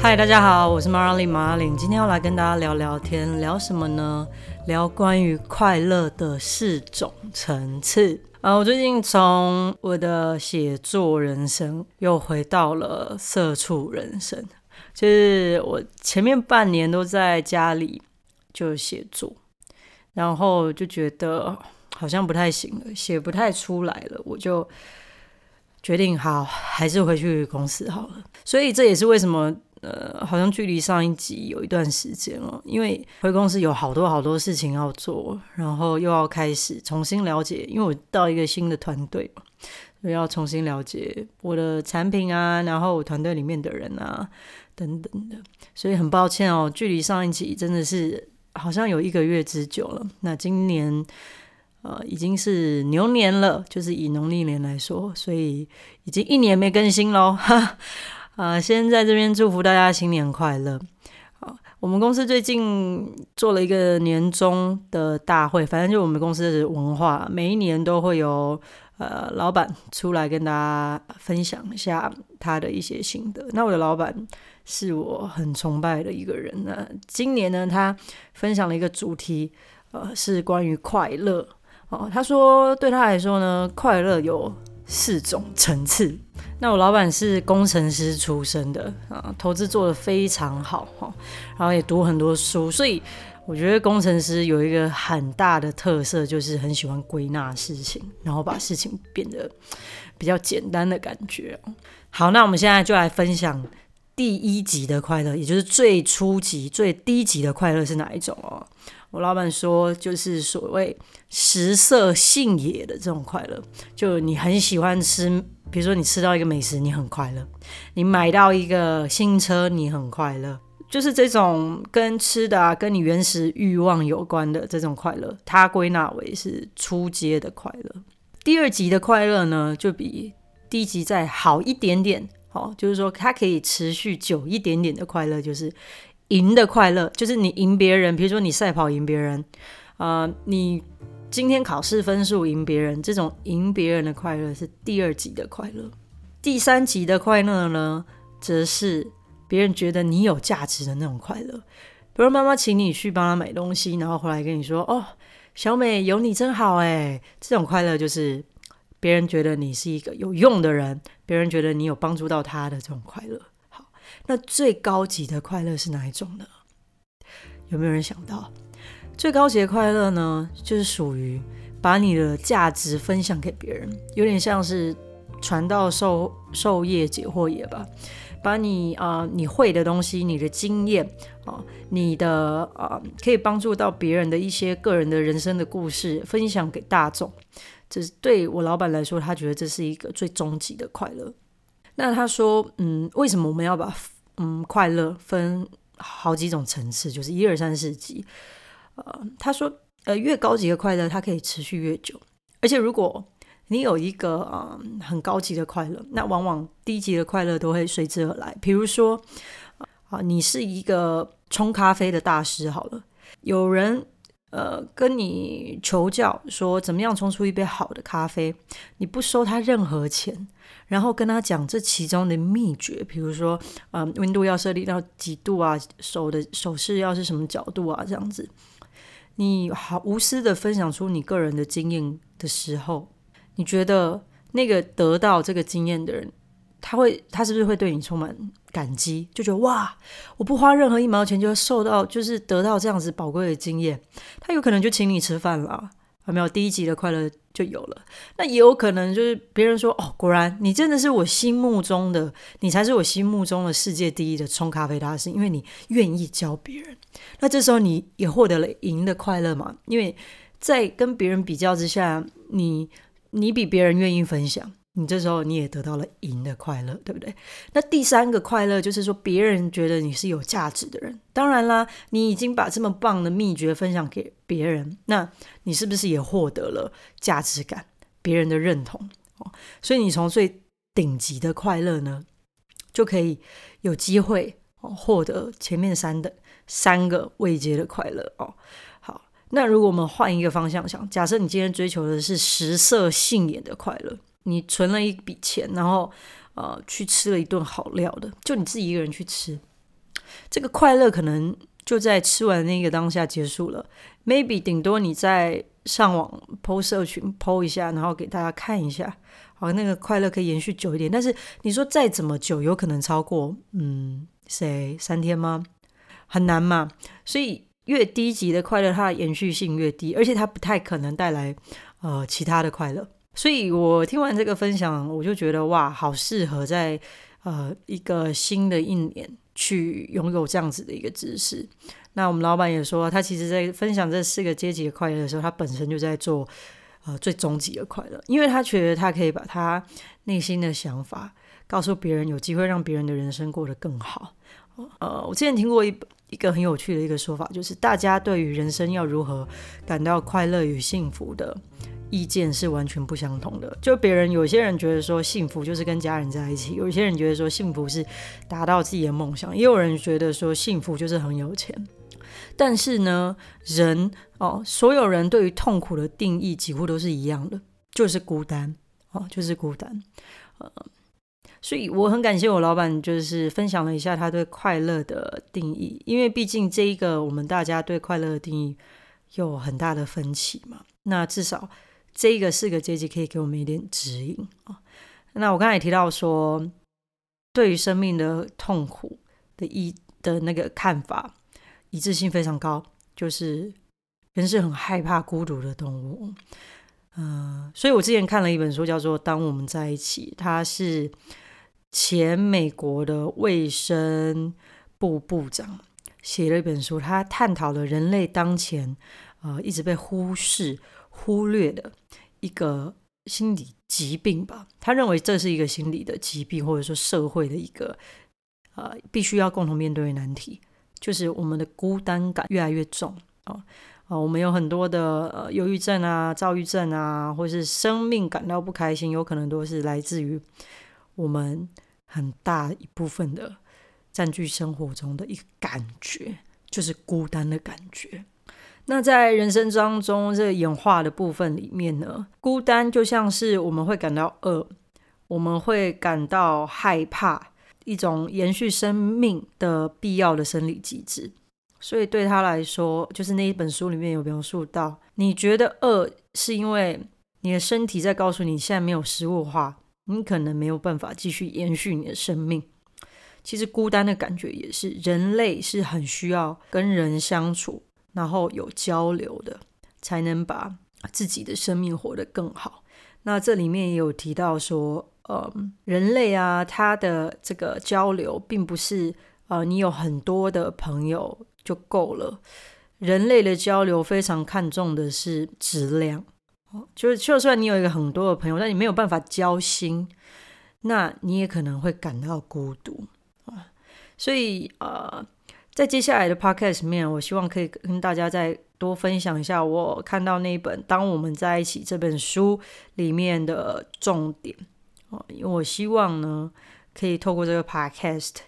嗨，大家好，我是马里马玲，今天要来跟大家聊聊天，聊什么呢？聊关于快乐的四种层次。啊，我最近从我的写作人生又回到了社畜人生，就是我前面半年都在家里就写作，然后就觉得好像不太行了，写不太出来了，我就决定好还是回去公司好了。所以这也是为什么。呃，好像距离上一集有一段时间了，因为回公司有好多好多事情要做，然后又要开始重新了解，因为我到一个新的团队，所以要重新了解我的产品啊，然后我团队里面的人啊，等等的，所以很抱歉哦，距离上一集真的是好像有一个月之久了。那今年呃已经是牛年了，就是以农历年来说，所以已经一年没更新喽，哈。啊，先在这边祝福大家新年快乐！好，我们公司最近做了一个年终的大会，反正就我们公司的文化，每一年都会有呃老板出来跟大家分享一下他的一些心得。那我的老板是我很崇拜的一个人。那今年呢，他分享了一个主题，呃，是关于快乐。哦，他说对他来说呢，快乐有四种层次。那我老板是工程师出身的啊，投资做得非常好哈，然后也读很多书，所以我觉得工程师有一个很大的特色，就是很喜欢归纳事情，然后把事情变得比较简单的感觉。好，那我们现在就来分享第一级的快乐，也就是最初级、最低级的快乐是哪一种哦？我老板说，就是所谓食色性也的这种快乐，就你很喜欢吃。比如说，你吃到一个美食，你很快乐；你买到一个新车，你很快乐。就是这种跟吃的啊，跟你原始欲望有关的这种快乐，它归纳为是初阶的快乐。第二级的快乐呢，就比第一级再好一点点。好，就是说它可以持续久一点点的快乐，就是赢的快乐，就是你赢别人。比如说你赛跑赢别人，啊，你。今天考试分数赢别人，这种赢别人的快乐是第二级的快乐。第三级的快乐呢，则是别人觉得你有价值的那种快乐。比如妈妈请你去帮她买东西，然后回来跟你说：“哦，小美有你真好哎。”这种快乐就是别人觉得你是一个有用的人，别人觉得你有帮助到他的这种快乐。好，那最高级的快乐是哪一种呢？有没有人想到？最高级的快乐呢，就是属于把你的价值分享给别人，有点像是传道授授业解惑也吧。把你啊你会的东西，你的经验啊，你的啊可以帮助到别人的一些个人的人生的故事，分享给大众。这是对我老板来说，他觉得这是一个最终极的快乐。那他说，嗯，为什么我们要把嗯快乐分好几种层次，就是一二三四级？呃，他说，呃，越高级的快乐，它可以持续越久。而且，如果你有一个嗯很高级的快乐，那往往低级的快乐都会随之而来。比如说，啊，你是一个冲咖啡的大师，好了，有人呃跟你求教说怎么样冲出一杯好的咖啡，你不收他任何钱，然后跟他讲这其中的秘诀，比如说，嗯，温度要设立到几度啊，手的手势要是什么角度啊，这样子。你好无私的分享出你个人的经验的时候，你觉得那个得到这个经验的人，他会他是不是会对你充满感激？就觉得哇，我不花任何一毛钱就受到，就是得到这样子宝贵的经验，他有可能就请你吃饭了。有没有第一集的快乐就有了？那也有可能就是别人说哦，果然你真的是我心目中的，你才是我心目中的世界第一的冲咖啡大师，因为你愿意教别人。那这时候你也获得了赢的快乐嘛？因为在跟别人比较之下，你你比别人愿意分享。你这时候你也得到了赢的快乐，对不对？那第三个快乐就是说，别人觉得你是有价值的人。当然啦，你已经把这么棒的秘诀分享给别人，那你是不是也获得了价值感、别人的认同？哦，所以你从最顶级的快乐呢，就可以有机会哦获得前面三的三个未接的快乐哦。那如果我们换一个方向想，假设你今天追求的是食色性也的快乐。你存了一笔钱，然后呃去吃了一顿好料的，就你自己一个人去吃，这个快乐可能就在吃完那个当下结束了。Maybe 顶多你在上网 PO 社群 PO 一下，然后给大家看一下，好，那个快乐可以延续久一点。但是你说再怎么久，有可能超过嗯，谁三天吗？很难嘛。所以越低级的快乐，它的延续性越低，而且它不太可能带来呃其他的快乐。所以我听完这个分享，我就觉得哇，好适合在呃一个新的一年去拥有这样子的一个知识。那我们老板也说，他其实在分享这四个阶级的快乐的时候，他本身就在做呃最终极的快乐，因为他觉得他可以把他内心的想法告诉别人，有机会让别人的人生过得更好。呃，我之前听过一一个很有趣的一个说法，就是大家对于人生要如何感到快乐与幸福的。意见是完全不相同的。就别人有些人觉得说幸福就是跟家人在一起，有些人觉得说幸福是达到自己的梦想，也有人觉得说幸福就是很有钱。但是呢，人哦，所有人对于痛苦的定义几乎都是一样的，就是孤单哦，就是孤单。呃，所以我很感谢我老板，就是分享了一下他对快乐的定义，因为毕竟这一个我们大家对快乐的定义有很大的分歧嘛。那至少。这一个四个阶级可以给我们一点指引啊。那我刚才也提到说，对于生命的痛苦的一的那个看法一致性非常高，就是人是很害怕孤独的动物。嗯，所以我之前看了一本书，叫做《当我们在一起》，它是前美国的卫生部部长写了一本书，他探讨了人类当前呃一直被忽视。忽略的一个心理疾病吧，他认为这是一个心理的疾病，或者说社会的一个呃必须要共同面对的难题，就是我们的孤单感越来越重啊啊，我们有很多的呃忧郁症啊、躁郁症啊，或是生命感到不开心，有可能都是来自于我们很大一部分的占据生活中的一个感觉，就是孤单的感觉。那在人生当中，这个演化的部分里面呢，孤单就像是我们会感到饿，我们会感到害怕，一种延续生命的必要的生理机制。所以对他来说，就是那一本书里面有描述到，你觉得饿是因为你的身体在告诉你现在没有食物的话，你可能没有办法继续延续你的生命。其实孤单的感觉也是，人类是很需要跟人相处。然后有交流的，才能把自己的生命活得更好。那这里面也有提到说，呃，人类啊，他的这个交流，并不是呃，你有很多的朋友就够了。人类的交流非常看重的是质量，就是就算你有一个很多的朋友，但你没有办法交心，那你也可能会感到孤独啊。所以呃。在接下来的 podcast 面，我希望可以跟大家再多分享一下我看到那一本《当我们在一起》这本书里面的重点哦，因为我希望呢，可以透过这个 podcast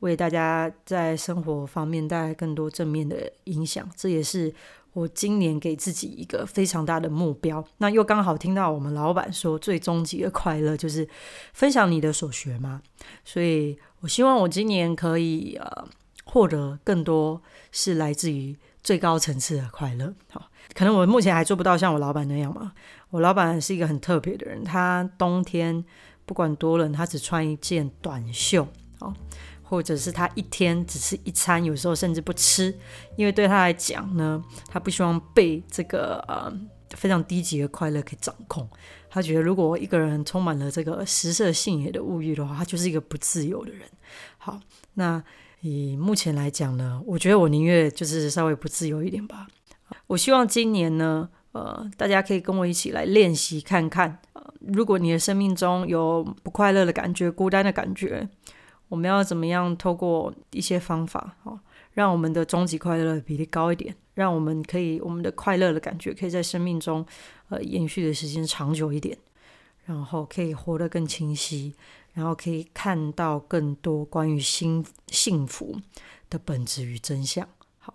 为大家在生活方面带来更多正面的影响。这也是我今年给自己一个非常大的目标。那又刚好听到我们老板说，最终极的快乐就是分享你的所学嘛，所以我希望我今年可以呃。获得更多是来自于最高层次的快乐。好，可能我目前还做不到像我老板那样嘛。我老板是一个很特别的人，他冬天不管多冷，他只穿一件短袖。哦，或者是他一天只吃一餐，有时候甚至不吃，因为对他来讲呢，他不希望被这个呃非常低级的快乐给掌控。他觉得如果一个人充满了这个食色性也的物欲的话，他就是一个不自由的人。好，那。以目前来讲呢，我觉得我宁愿就是稍微不自由一点吧。我希望今年呢，呃，大家可以跟我一起来练习看看。呃，如果你的生命中有不快乐的感觉、孤单的感觉，我们要怎么样透过一些方法，哦，让我们的终极快乐比例高一点，让我们可以我们的快乐的感觉可以在生命中，呃，延续的时间长久一点，然后可以活得更清晰。然后可以看到更多关于幸幸福的本质与真相。好，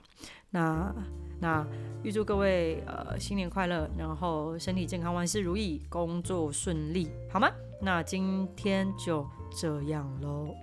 那那预祝各位呃新年快乐，然后身体健康，万事如意，工作顺利，好吗？那今天就这样喽。